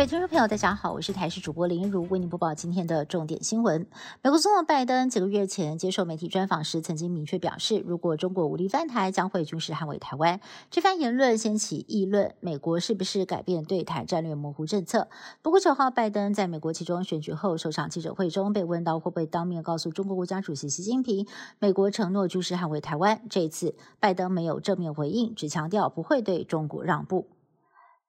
各位听众朋友，大家好，我是台视主播林如，为您播报今天的重点新闻。美国总统拜登几个月前接受媒体专访时，曾经明确表示，如果中国武力犯台，将会军事捍卫台湾。这番言论掀起议论，美国是不是改变对台战略模糊政策？不过九号，拜登在美国其中选举后首场记者会中被问到会不会当面告诉中国国家主席习近平，美国承诺军事捍卫台湾。这一次，拜登没有正面回应，只强调不会对中国让步。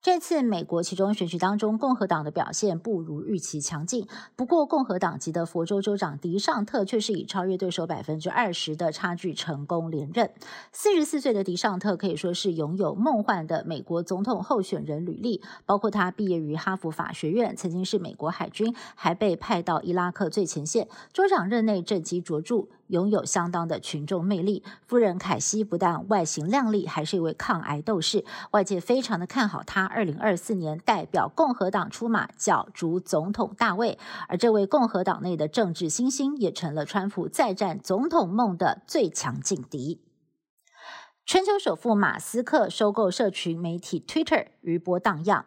这次美国其中选举当中，共和党的表现不如预期强劲。不过，共和党籍的佛州州长迪尚特却是以超越对手百分之二十的差距成功连任。四十四岁的迪尚特可以说是拥有梦幻的美国总统候选人履历，包括他毕业于哈佛法学院，曾经是美国海军，还被派到伊拉克最前线。州长任内政绩卓著。拥有相当的群众魅力，夫人凯西不但外形靓丽，还是一位抗癌斗士，外界非常的看好她。二零二四年代表共和党出马角逐总统大位，而这位共和党内的政治新星，也成了川普再战总统梦的最强劲敌。全球首富马斯克收购社群媒体 Twitter，余波荡漾。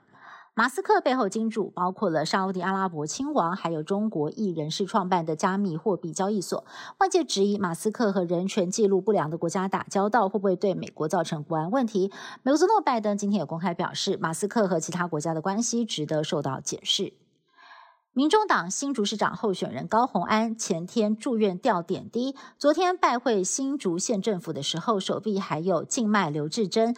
马斯克背后金主包括了沙地阿拉伯亲王，还有中国艺人士创办的加密货币交易所。外界质疑马斯克和人权记录不良的国家打交道，会不会对美国造成国安问题？美国总统拜登今天也公开表示，马斯克和其他国家的关系值得受到检视。民众党新竹市长候选人高虹安前天住院吊点滴，昨天拜会新竹县政府的时候，手臂还有静脉留置针。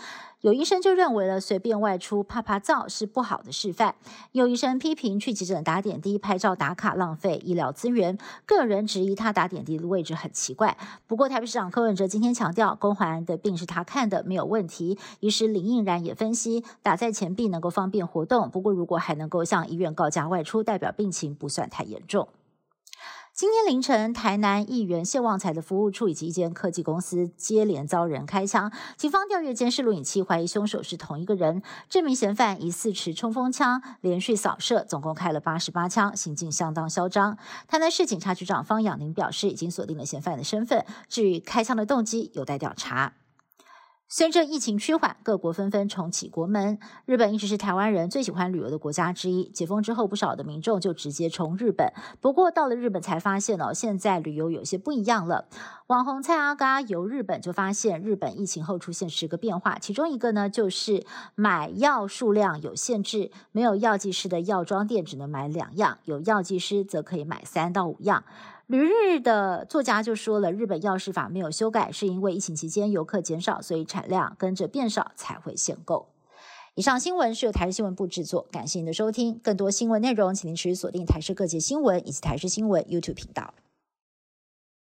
有医生就认为了，随便外出拍拍照是不好的示范。有医生批评去急诊打点滴、拍照打卡浪费医疗资源。个人质疑他打点滴的位置很奇怪。不过台北市长柯文哲今天强调，宫怀安的病是他看的，没有问题。医师林应然也分析，打在前臂能够方便活动。不过如果还能够向医院告假外出，代表病情不算太严重。今天凌晨，台南议员谢旺财的服务处以及一间科技公司接连遭人开枪，警方调阅监视录影器，怀疑凶手是同一个人。这名嫌犯疑似持冲锋枪，连续扫射，总共开了八十八枪，行径相当嚣张。台南市警察局长方养宁表示，已经锁定了嫌犯的身份，至于开枪的动机，有待调查。随着疫情趋缓，各国纷纷重启国门。日本一直是台湾人最喜欢旅游的国家之一。解封之后，不少的民众就直接冲日本。不过到了日本才发现哦，现在旅游有些不一样了。网红蔡阿嘎游日本就发现，日本疫情后出现十个变化，其中一个呢就是买药数量有限制，没有药剂师的药妆店只能买两样，有药剂师则可以买三到五样。旅日的作家就说了，日本药师法没有修改，是因为疫情期间游客减少，所以产量跟着变少才会限购。以上新闻是由台视新闻部制作，感谢您的收听。更多新闻内容，请您持续锁定台视各界新闻以及台视新闻 YouTube 频道。